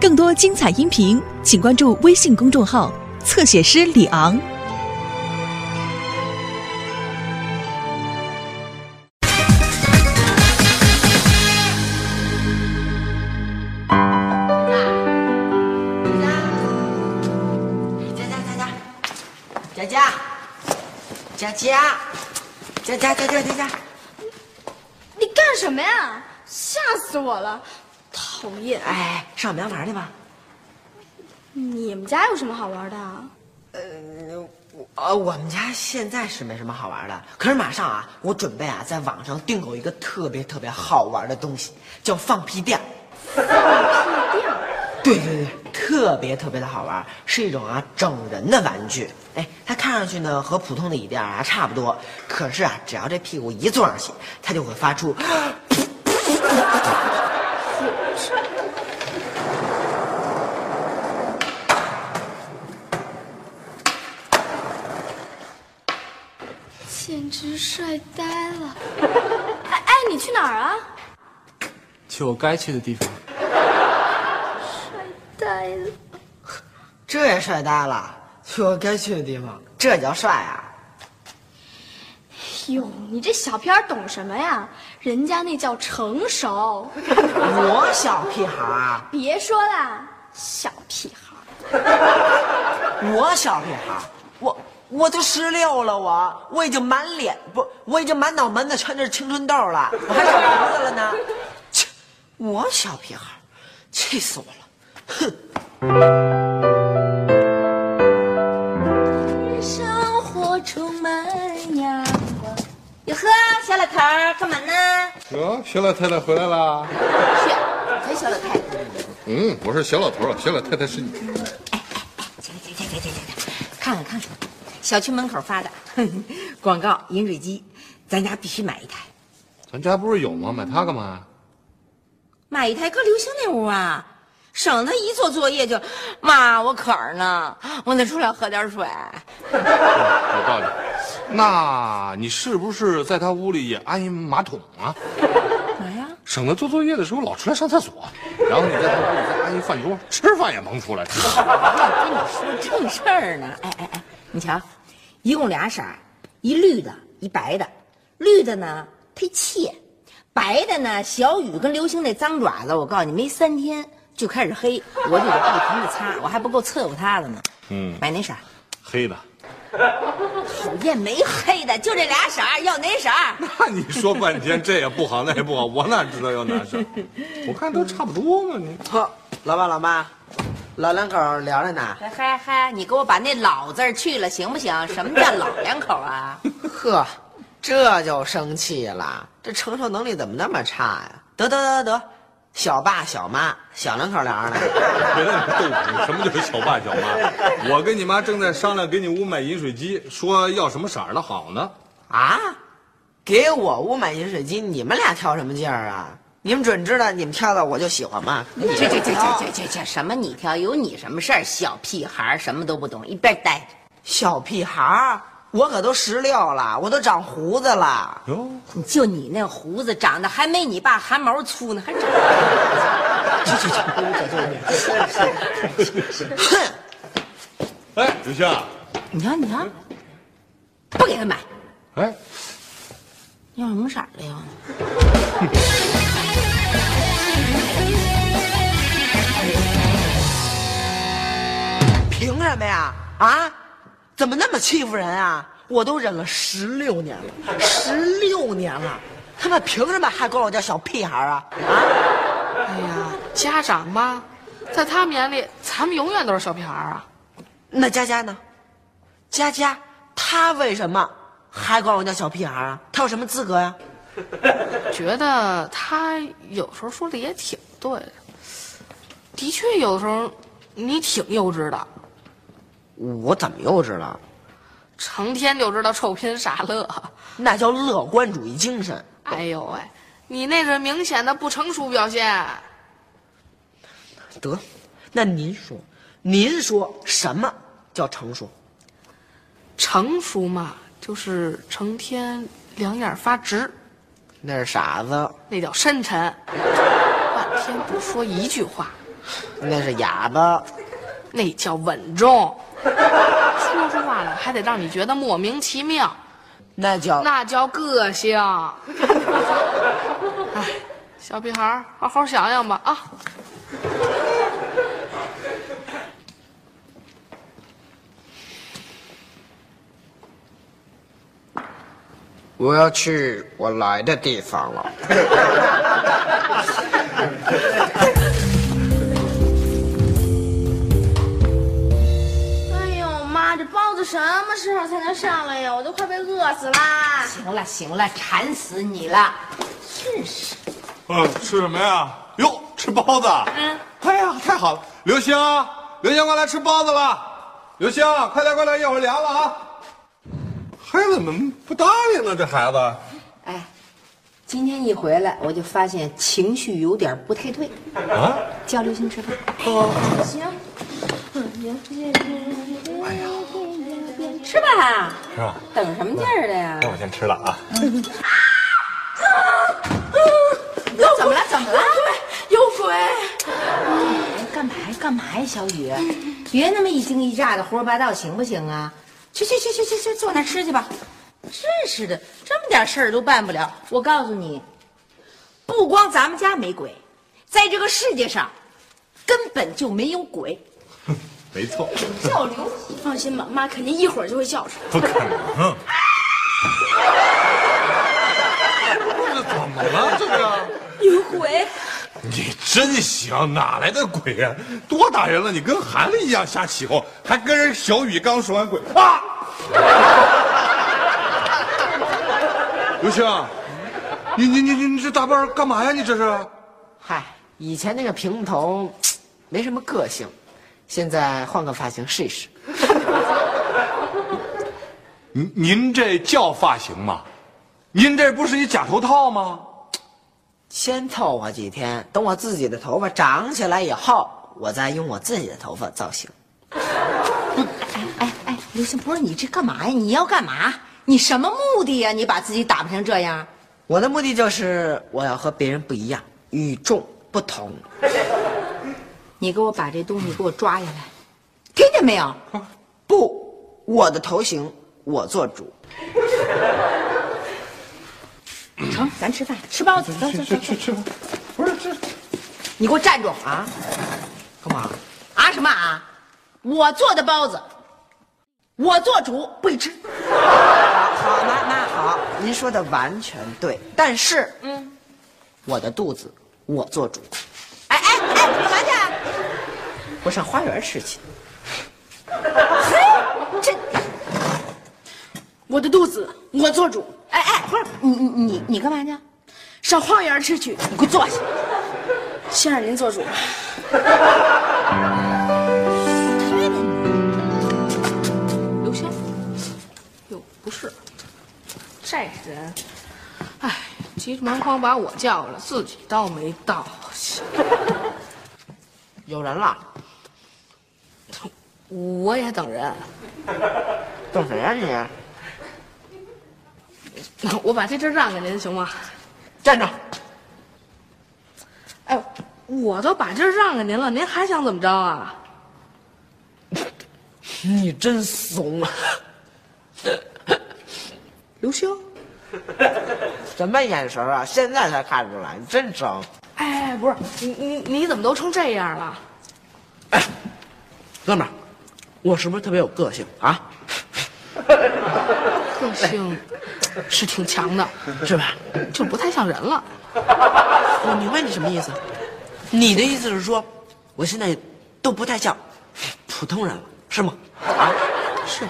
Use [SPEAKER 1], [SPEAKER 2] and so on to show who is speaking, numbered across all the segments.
[SPEAKER 1] 更多精彩音频，请关注微信公众号“侧写师李昂”。
[SPEAKER 2] 佳佳，佳佳，佳佳，佳佳，佳佳，佳佳，
[SPEAKER 3] 你干什么呀？吓死我了！讨厌！
[SPEAKER 2] 哎，上我们家玩去吧。
[SPEAKER 3] 你们家有什么好玩的啊？
[SPEAKER 2] 呃，我呃，我们家现在是没什么好玩的，可是马上啊，我准备啊，在网上订购一个特别特别好玩的东西，叫放屁垫。
[SPEAKER 3] 放屁垫？
[SPEAKER 2] 对对对，特别特别的好玩，是一种啊整人的玩具。哎，它看上去呢和普通的椅垫啊差不多，可是啊，只要这屁股一坐上去，它就会发出。
[SPEAKER 3] 直帅呆了！哎哎，你去哪儿啊？
[SPEAKER 4] 去我该去的地方。
[SPEAKER 3] 帅呆了！
[SPEAKER 2] 这也帅呆了，去我该去的地方，这叫帅啊！
[SPEAKER 3] 哟，你这小屁孩懂什么呀？人家那叫成熟。
[SPEAKER 2] 我小屁孩儿，
[SPEAKER 3] 别说了，小屁孩。
[SPEAKER 2] 我小屁孩儿，我我都十六了，我我已经满脸不，我已经满脑门子全是青春痘了，我还长胡子了呢。切，我小屁孩，气死我了！哼。
[SPEAKER 5] 生活充满阳光。哟呵，小老头儿干嘛呢？
[SPEAKER 6] 哟，小老太太回来啦！
[SPEAKER 5] 是，才小老太太。
[SPEAKER 6] 嗯，我是小老头儿，小老太太是你。
[SPEAKER 5] 起来，起来，起来，起来，起来，看看看看，小区门口发的 广告饮水机，咱家必须买一台。
[SPEAKER 6] 咱家不是有吗？买它干嘛呀？
[SPEAKER 5] 买一台搁刘星那屋啊，省得一做作业就，妈，我渴儿呢，我得出来喝点水。
[SPEAKER 6] 有道理。那你是不是在他屋里也安一马桶啊？
[SPEAKER 5] 嘛呀？
[SPEAKER 6] 省得做作业的时候老出来上厕所。然后你在他屋里再安一饭桌，吃饭也甭出来。
[SPEAKER 5] 我跟你说正事儿呢。哎哎哎，你瞧，一共俩色儿，一绿的，一白的。绿的呢忒怯，白的呢小雨跟流星那脏爪子，我告诉你，没三天就开始黑，我就得不停的擦，我还不够伺候他的呢。
[SPEAKER 6] 嗯，
[SPEAKER 5] 买哪色儿？
[SPEAKER 6] 黑的。
[SPEAKER 5] 讨厌，没黑的，就这俩色儿，要哪色儿？
[SPEAKER 6] 那你说半天，这也不好，那也不好，我哪知道要哪色？我看都差不多嘛。你
[SPEAKER 2] 呵，老爸老妈，老两口聊着呢。
[SPEAKER 5] 嗨嗨嗨，你给我把那老字儿去了行不行？什么叫老两口啊？
[SPEAKER 2] 呵，这就生气了，这承受能力怎么那么差呀？得得得得，小爸小妈，小两口聊着呢。
[SPEAKER 6] 别那么逗你，什么叫小爸小妈？我跟你妈正在商量给你屋买饮水机，说要什么色儿的好呢。
[SPEAKER 2] 啊，给我屋买饮水机，你们俩挑什么劲儿啊？你们准知道你们挑的我就喜欢吗？
[SPEAKER 5] 这这这这这这这什么？你挑有你什么事儿？小屁孩儿什么都不懂，一边待着。
[SPEAKER 2] 小屁孩儿，我可都十六了，我都长胡子了。
[SPEAKER 6] 哟，
[SPEAKER 5] 就你那胡子长得还没你爸汗毛粗呢，还长。
[SPEAKER 2] 哼，
[SPEAKER 6] 哎，刘星，
[SPEAKER 5] 你瞧，你瞧，不给他买，
[SPEAKER 6] 哎，
[SPEAKER 5] 要什么色儿的呀？
[SPEAKER 2] 凭什么呀？啊，怎么那么欺负人啊？我都忍了十六年了，十六年了，他们凭什么还管我叫小屁孩儿啊？啊，
[SPEAKER 7] 哎呀，家长嘛，在他们眼里，咱们永远都是小屁孩儿啊。
[SPEAKER 2] 那佳佳呢？佳佳，她为什么还管我叫小屁孩儿啊？她有什么资格呀？
[SPEAKER 7] 觉得他有时候说的也挺对的，的确有的时候你挺幼稚的，
[SPEAKER 2] 我怎么幼稚了？
[SPEAKER 7] 成天就知道臭贫傻乐。
[SPEAKER 2] 那叫乐观主义精神。
[SPEAKER 7] 哎呦喂，你那是明显的不成熟表现。
[SPEAKER 2] 得，那您说，您说什么叫成熟？
[SPEAKER 7] 成熟嘛，就是成天两眼发直，
[SPEAKER 2] 那是傻子。
[SPEAKER 7] 那叫深沉。半天不说一句话，
[SPEAKER 2] 那是哑巴。
[SPEAKER 7] 那叫稳重。说出话来还得让你觉得莫名其妙，
[SPEAKER 2] 那叫
[SPEAKER 7] 那叫个性。哎，小屁孩儿，好好想想吧啊！
[SPEAKER 2] 我要去我来的地方了。
[SPEAKER 3] 哎呦妈，这包子什么时候才能上来呀？我都快被饿死啦！
[SPEAKER 5] 行了行了，馋死你了，真是。
[SPEAKER 6] 嗯，吃什么呀？哟，吃包子。嗯。哎呀，太好了！刘星，刘星，快来吃包子了。刘星，快点快点，一会儿凉了啊。孩子们不答应呢，这孩子。
[SPEAKER 5] 哎，今天一回来，我就发现情绪有点不太对。
[SPEAKER 6] 啊？
[SPEAKER 5] 叫刘星吃饭。
[SPEAKER 3] 行，
[SPEAKER 5] 哎呀，吃吧。
[SPEAKER 6] 是吧？
[SPEAKER 5] 等什么劲儿的呀？
[SPEAKER 6] 那我先吃了啊。
[SPEAKER 5] 怎么了？怎么了？
[SPEAKER 3] 有鬼！
[SPEAKER 5] 哎，干嘛呀？干嘛呀，小雨？别那么一惊一乍的，胡说八道行不行啊？去去去去去去，坐那吃去吧。真是的，这么点事儿都办不了。我告诉你，不光咱们家没鬼，在这个世界上根本就没有鬼。
[SPEAKER 6] 没错。
[SPEAKER 5] 叫刘
[SPEAKER 3] 你放心吧，妈肯定一会儿就会叫出来。
[SPEAKER 6] 不可能。这怎么了？这是？
[SPEAKER 3] 有鬼！
[SPEAKER 6] 你真行，哪来的鬼呀、多大人了，你跟孩子一样瞎起哄，还跟人小雨刚说完鬼啊！刘星，你你你你你这打扮干嘛呀？你这是？
[SPEAKER 2] 嗨，以前那个平木头 没什么个性，现在换个发型试一试。
[SPEAKER 6] 您您这叫发型吗？您这不是一假头套吗？
[SPEAKER 2] 先凑合几天，等我自己的头发长起来以后，我再用我自己的头发造型。
[SPEAKER 5] 哎哎，刘星，不是你这干嘛呀？你要干嘛？你什么目的呀？你把自己打扮成这样？
[SPEAKER 2] 我的目的就是我要和别人不一样，与众不同。
[SPEAKER 5] 你给我把这东西给我抓下来，听见没有？
[SPEAKER 2] 不，我的头型我做主。
[SPEAKER 5] 成，咱吃饭，吃包子，走走走，
[SPEAKER 6] 去吃吧。不是这，
[SPEAKER 5] 你给我站住！
[SPEAKER 2] 啊？干嘛？
[SPEAKER 5] 啊什么啊？我做的包子，我做主，不许吃。
[SPEAKER 2] 好，妈妈好，您说的完全对。但是，嗯，我的肚子我做主。
[SPEAKER 5] 哎哎哎，干嘛去啊？
[SPEAKER 2] 我上花园吃去。
[SPEAKER 5] 嘿这，
[SPEAKER 3] 我的肚子我做主，
[SPEAKER 5] 你你你你干嘛去？
[SPEAKER 3] 上花园吃去。
[SPEAKER 5] 你给我坐下。
[SPEAKER 3] 先让您做主。
[SPEAKER 7] 刘星，哟，不是，这人，哎，急着忙慌把我叫来，自己倒没道行。
[SPEAKER 2] 有人了，
[SPEAKER 7] 我也等人，
[SPEAKER 2] 等谁呀、你？
[SPEAKER 7] 我把这阵让给您行吗？
[SPEAKER 2] 站着。
[SPEAKER 7] 哎，我都把这儿让给您了，您还想怎么着啊？
[SPEAKER 2] 你真怂啊！
[SPEAKER 7] 刘星，
[SPEAKER 2] 什么眼神啊？现在才看出来，你真生。
[SPEAKER 7] 哎，不是你你你怎么都成这样了？
[SPEAKER 2] 哥们儿，我是不是特别有个性啊？
[SPEAKER 7] 个性是挺强的，
[SPEAKER 2] 是吧？
[SPEAKER 7] 就不太像人了。
[SPEAKER 2] 我明白你什么意思。你的意思是说，我现在都不太像普通人了，是吗？啊？
[SPEAKER 7] 是，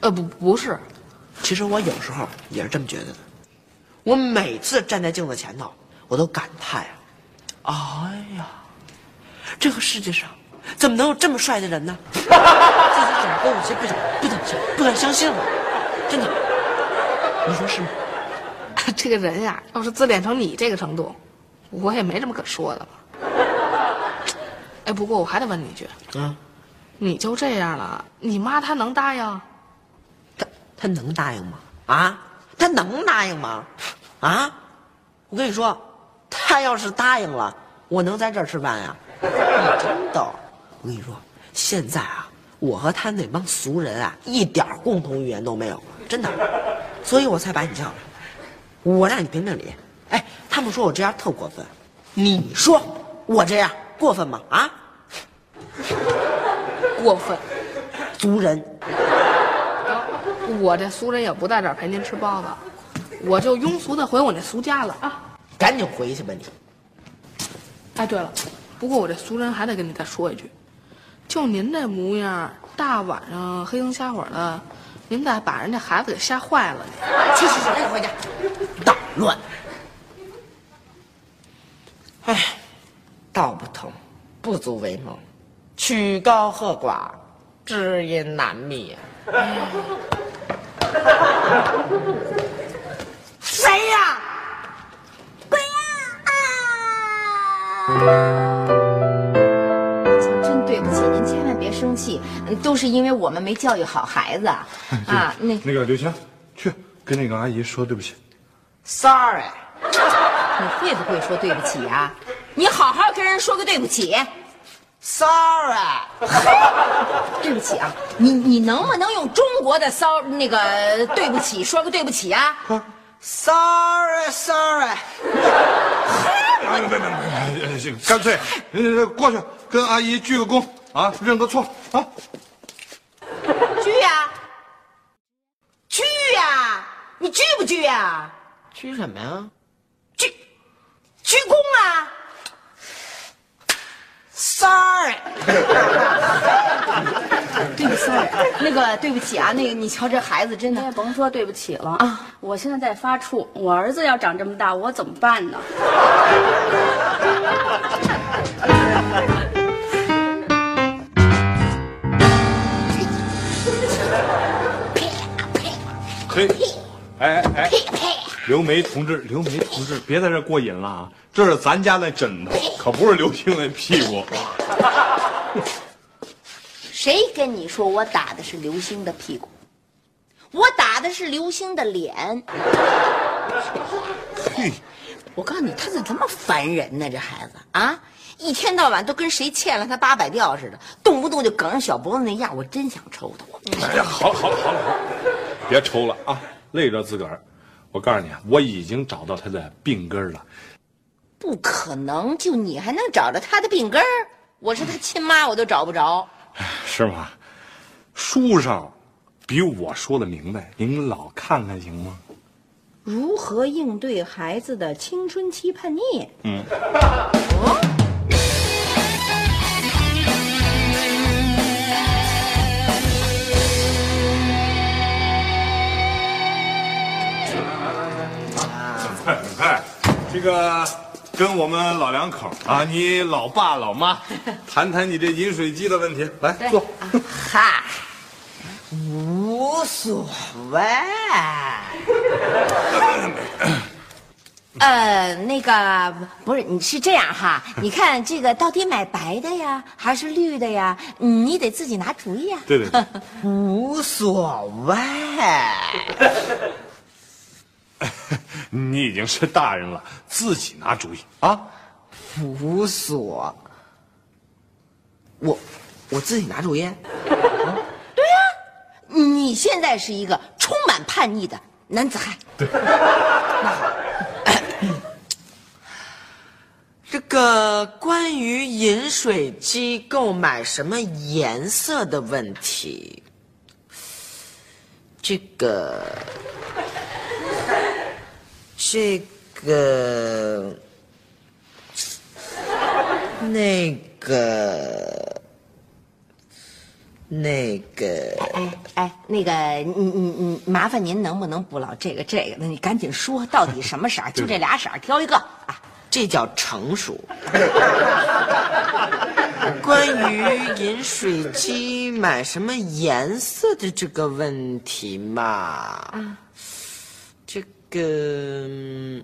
[SPEAKER 7] 呃，不不是，
[SPEAKER 2] 其实我有时候也是这么觉得的。我每次站在镜子前头，我都感叹啊，哎呀，这个世界上怎么能有这么帅的人呢？自己怎么都有些不想、不敢相、不敢相信了，真的。你说是吗？
[SPEAKER 7] 这个人呀，要是自恋成你这个程度，我也没什么可说的了。哎，不过我还得问你一句，
[SPEAKER 2] 啊，
[SPEAKER 7] 你就这样了，你妈她能答应？
[SPEAKER 2] 他他能答应吗？啊，她能答应吗？啊，我跟你说，他要是答应了，我能在这儿吃饭呀？真逗，我跟你说，现在啊，我和他那帮俗人啊，一点共同语言都没有了，真的，所以我才把你叫来。我让你评评理。哎，他们说我这样特过分，你说我这样过分吗？啊，
[SPEAKER 7] 过分。
[SPEAKER 2] 俗人，
[SPEAKER 7] 我这俗人也不在这儿陪您吃包子，我就庸俗的回我那俗家了啊！
[SPEAKER 2] 赶紧回去吧你。
[SPEAKER 7] 哎，对了，不过我这俗人还得跟你再说一句，就您这模样，大晚上黑灯瞎火的，您咋把人家孩子给吓坏了呢，
[SPEAKER 2] 去去去，赶紧回家，捣乱。哎，道不同，不足为谋，曲高和寡，知音难觅。谁呀？
[SPEAKER 5] 鬼呀！啊生气，嗯都是因为我们没教育好孩子啊。那
[SPEAKER 6] 那个刘星，去跟那个阿姨说对不起。
[SPEAKER 2] Sorry，
[SPEAKER 5] 你会不会说对不起啊？你好好跟人说个对不起。
[SPEAKER 2] Sorry，
[SPEAKER 5] 对不起啊，你你能不能用中国的骚那个对不起说个对不起啊
[SPEAKER 2] ？Sorry，Sorry，
[SPEAKER 6] 哎，别别别，行，干脆呃过去跟阿姨鞠个躬啊，认个错啊。
[SPEAKER 5] 鞠呀、鞠呀、你鞠不鞠呀、
[SPEAKER 2] 鞠什么呀
[SPEAKER 5] 鞠，鞠躬啊
[SPEAKER 2] ！？Sorry，
[SPEAKER 5] 对不起，sorry，那个对不起啊，那个你瞧这孩子真
[SPEAKER 3] 你也
[SPEAKER 5] 的，
[SPEAKER 3] 甭说对不起了
[SPEAKER 5] 啊
[SPEAKER 3] 啊！我现在在发怵，我儿子要长这么大，我怎么办呢？
[SPEAKER 6] 嘿，哎哎哎，刘梅同志，刘梅同志，别在这过瘾了啊！这是咱家那枕头，可不是刘星那屁股。
[SPEAKER 5] 谁跟你说我打的是刘星的屁股？我打的是刘星的脸。
[SPEAKER 6] 嘿，
[SPEAKER 5] 我告诉你，他怎么这么烦人呢？这孩子啊，一天到晚都跟谁欠了他八百吊似的，动不动就梗着小脖子那样，我真想抽他。我
[SPEAKER 6] 哎呀，好了好了好了好了，别抽了啊，累着自个儿。我告诉你啊，我已经找到他的病根儿了。
[SPEAKER 5] 不可能，就你还能找着他的病根儿？我是他亲妈，我都找不着。
[SPEAKER 6] 是吗？书上比我说的明白，您老看看行吗？
[SPEAKER 5] 如何应对孩子的青春期叛逆？
[SPEAKER 6] 嗯。哎，这个跟我们老两口啊，你老爸老妈 谈谈你这饮水机的问题，来坐。
[SPEAKER 2] 嗨，无所谓。
[SPEAKER 5] 呃，那个不是，你是这样哈？你看这个到底买白的呀，还是绿的呀？嗯你得自己拿主意啊。
[SPEAKER 6] 对对对，
[SPEAKER 2] 无所谓。
[SPEAKER 6] 你已经是大人了，自己拿主意啊。
[SPEAKER 2] 无所。我我自己拿主意。
[SPEAKER 5] 对呀你现在是一个充满叛逆的男子汉。
[SPEAKER 2] 对，那 好这个关于饮水机购买什么颜色的问题，这个，这个，那个，那个，
[SPEAKER 5] 哎哎，那个，你你你，麻烦您能不能不老这个这个那？你赶紧说，到底什么色儿？就这俩色儿，挑一个啊！
[SPEAKER 2] 这叫成熟。关于饮水机买什么颜色的这个问题嘛，这个嗯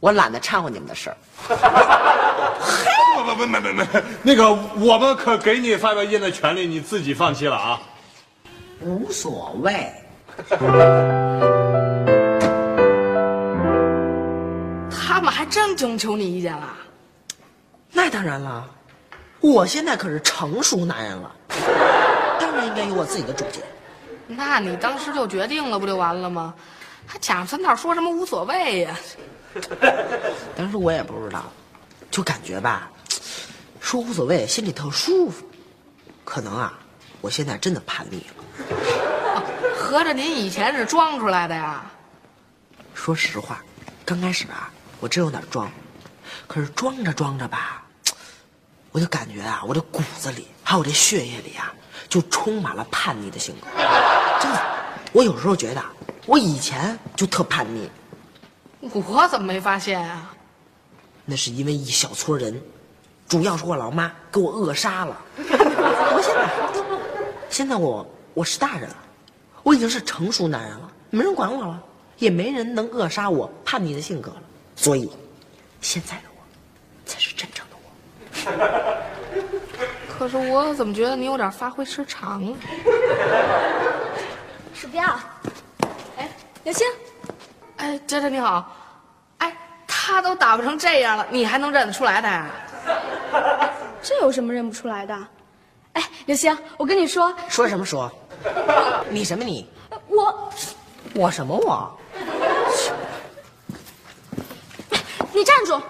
[SPEAKER 2] 我懒得掺和你们的事儿。
[SPEAKER 6] 不不不没没没，那个我们可给你发表意见的权利，你自己放弃了啊。
[SPEAKER 2] 无所谓。
[SPEAKER 7] 他们还真征求你意见了。
[SPEAKER 2] 那当然了，我现在可是成熟男人了，当然应该有我自己的主见。
[SPEAKER 7] 那你当时就决定了，不就完了吗？还假着三道说什么无所谓呀、
[SPEAKER 2] 当时我也不知道，就感觉吧，说无所谓，心里特舒服。可能啊，我现在真的叛逆了。
[SPEAKER 7] 合着您以前是装出来的呀？
[SPEAKER 2] 说实话，刚开始啊，我真有点装，可是装着装着吧，我就感觉啊，我这骨子里还有这血液里啊，就充满了叛逆的性格。真的，我有时候觉得我以前就特叛逆，
[SPEAKER 7] 我怎么没发现啊？
[SPEAKER 2] 那是因为一小撮人，主要是我老妈给我扼杀了。我现在，现在我我是大人了，我已经是成熟男人了，没人管我了，也没人能扼杀我叛逆的性格了。所以，现在的我，才是真正的我。
[SPEAKER 7] 可是我怎么觉得你有点发挥失常了？
[SPEAKER 3] 鼠标，哎，刘星，
[SPEAKER 7] 哎，姐姐你好，哎，他都打扮成这样了，你还能认得出来他呀？
[SPEAKER 3] 这有什么认不出来的？哎，刘星，我跟你说，
[SPEAKER 2] 说什么说？你什么你？
[SPEAKER 3] 我，
[SPEAKER 2] 我什么我？
[SPEAKER 3] 你站住！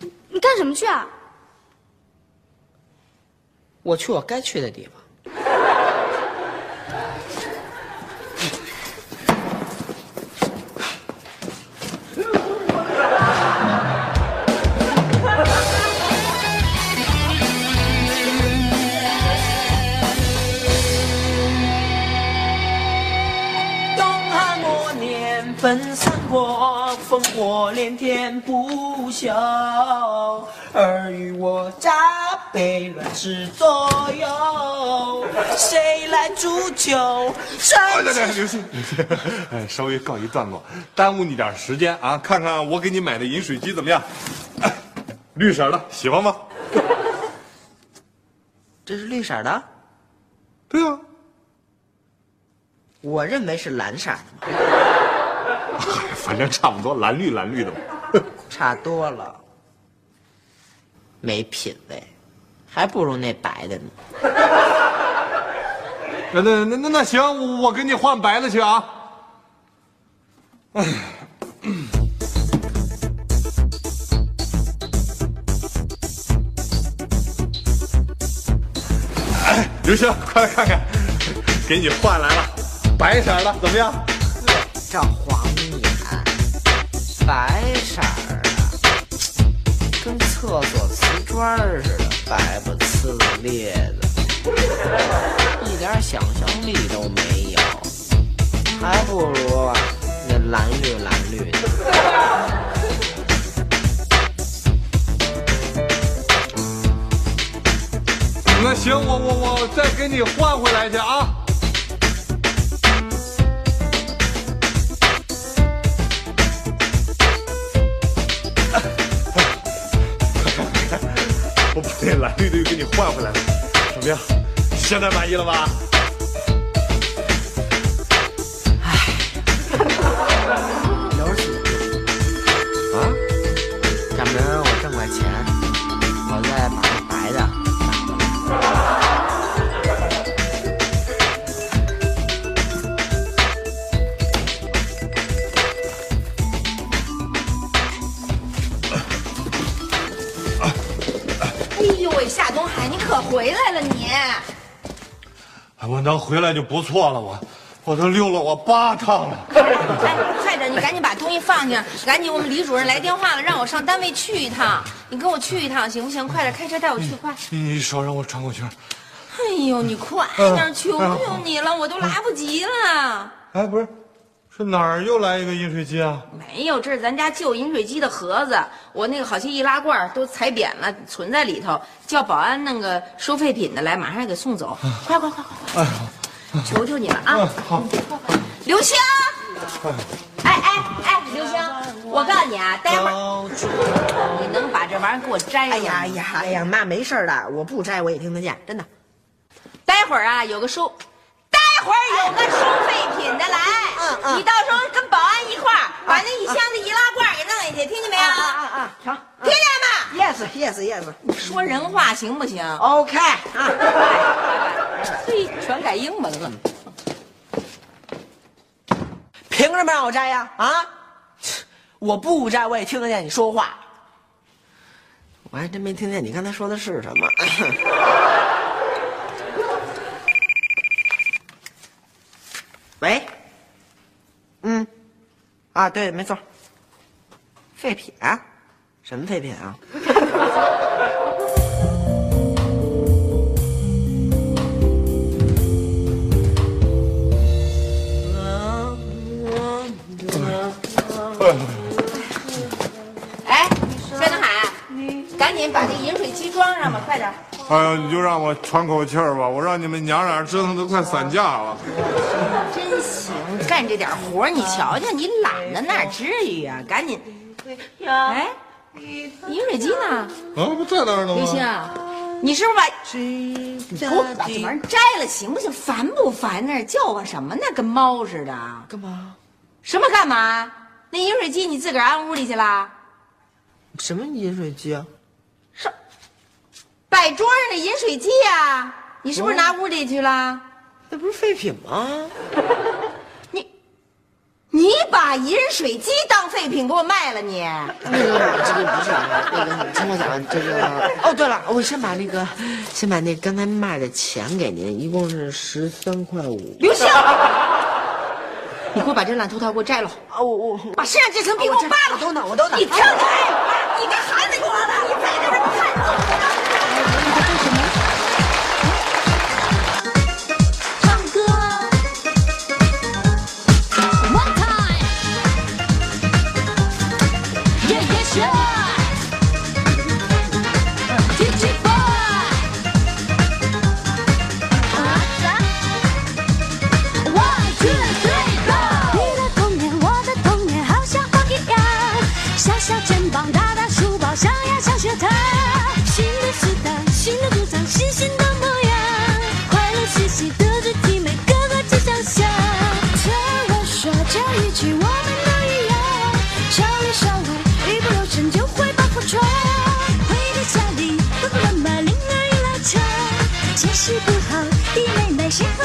[SPEAKER 3] 你你干什么去啊？
[SPEAKER 2] 我去我该去的地方。分三国，烽火连天不休。尔虞我诈，被乱世左右。谁来煮酒？
[SPEAKER 6] 哎，对对，刘星，刘星，哎，稍微告一段落，耽误你点时间啊！看看我给你买的饮水机怎么样？哎，绿色的，喜欢吗？
[SPEAKER 2] 这是绿色的，
[SPEAKER 6] 对啊，
[SPEAKER 2] 我认为是蓝色的嘛，
[SPEAKER 6] 嗨，反正差不多，蓝绿蓝绿的嘛。
[SPEAKER 2] 差多了。没品位，还不如那白的呢。
[SPEAKER 6] 那那那那那行，我我给你换白的去啊。哎，刘星，快来看看，给你换来了，白色的，怎么样？
[SPEAKER 2] 这黄眼，白色儿的，跟厕所瓷砖似的，白不呲咧的，一点想象力都没有，还不如那蓝绿蓝绿的。
[SPEAKER 6] 那行，我我我再给你换回来去啊。换回来了，怎么样？现在满意了吧？
[SPEAKER 2] 我
[SPEAKER 6] 能回来就不错了，我我都溜了我八趟了。
[SPEAKER 5] 哎，快点，你赶紧把东西放下，赶紧，我们李主任来电话了，让我上单位去一趟，你跟我去一趟行不行？快点，开车带我去，快！
[SPEAKER 6] 你你手让我喘口气儿。
[SPEAKER 5] 哎呦，你快点，求求你了，我都来不及了。
[SPEAKER 6] 哎，不是，是哪儿又来一个饮水机啊？
[SPEAKER 5] 没有，这是咱家旧饮水机的盒子，我那个好些易拉罐都踩扁了，存在里头，叫保安弄个收废品的来，马上给送走。快快快快快！求求你了啊！
[SPEAKER 6] 嗯，好。
[SPEAKER 5] 刘星，哎哎哎，刘星，我告诉你啊，待会儿你能把这玩意儿给我摘了吗？
[SPEAKER 2] 哎呀哎呀哎呀，那没事儿的，我不摘我也听得见，真的。
[SPEAKER 5] 待会儿啊，有个收，待会儿有个收废品的来，
[SPEAKER 2] 嗯嗯
[SPEAKER 5] 你到时候跟保安一块儿把那一箱子易拉罐给弄下去，听见没有？
[SPEAKER 2] 啊啊啊！成，
[SPEAKER 5] 听见吗
[SPEAKER 2] ？，yes yes yes，
[SPEAKER 5] 说人话行不行
[SPEAKER 2] ？OK 啊，
[SPEAKER 5] 嘿，全改英文了。
[SPEAKER 2] 凭什么让我摘呀？啊，我不摘，我也听得见你说话。我还真没听见你刚才说的是什么。喂，嗯，啊，对，没错，废品，什么废品啊？
[SPEAKER 5] 哎，薛德海，赶紧把这饮水机装上吧，快点。
[SPEAKER 6] 哎呀，你就让我喘口气儿吧，我让你们娘俩折腾的快散架了。
[SPEAKER 5] 真行，干这点活儿你瞧瞧，你懒的哪至于啊？赶紧。哎，饮水机呢？
[SPEAKER 6] 啊，不在那儿呢吗
[SPEAKER 5] 刘星
[SPEAKER 6] 吗？，
[SPEAKER 5] 你是不是把你给我把这玩意儿摘了行不行？烦不烦？那叫唤什么呢？跟猫似的。
[SPEAKER 2] 干嘛？
[SPEAKER 5] 什么干嘛？那饮水机你自个儿安屋里去了？
[SPEAKER 2] 什么饮水机啊？
[SPEAKER 5] 是，摆桌上的饮水机呀、你是不是拿屋里去了？
[SPEAKER 2] 那不是废品吗？
[SPEAKER 5] 你，你把饮水机当废品给我卖了你？
[SPEAKER 2] 那个，这个不是啊，那个，听我讲，这个。哦，对了，我先把那个，先把那刚才卖的钱给您，一共是十三块五。
[SPEAKER 5] 刘星，你给我把这烂头套给我摘了，
[SPEAKER 2] 啊，我我
[SPEAKER 5] 把身上这层皮给我扒了。
[SPEAKER 2] 我都能，我都拿。
[SPEAKER 5] 你听开，你跟孩子给我了，
[SPEAKER 8] 肩膀，大大书包，上呀上学堂。新的时代，新的主张，新新的模样，快乐学习德智体美，个个皆想象。听我说这一句，我们都一样，少里少外，一不留神就会把破窗。回到家里，爸爸妈妈铃儿一拉长，解释不好，弟妹妹先后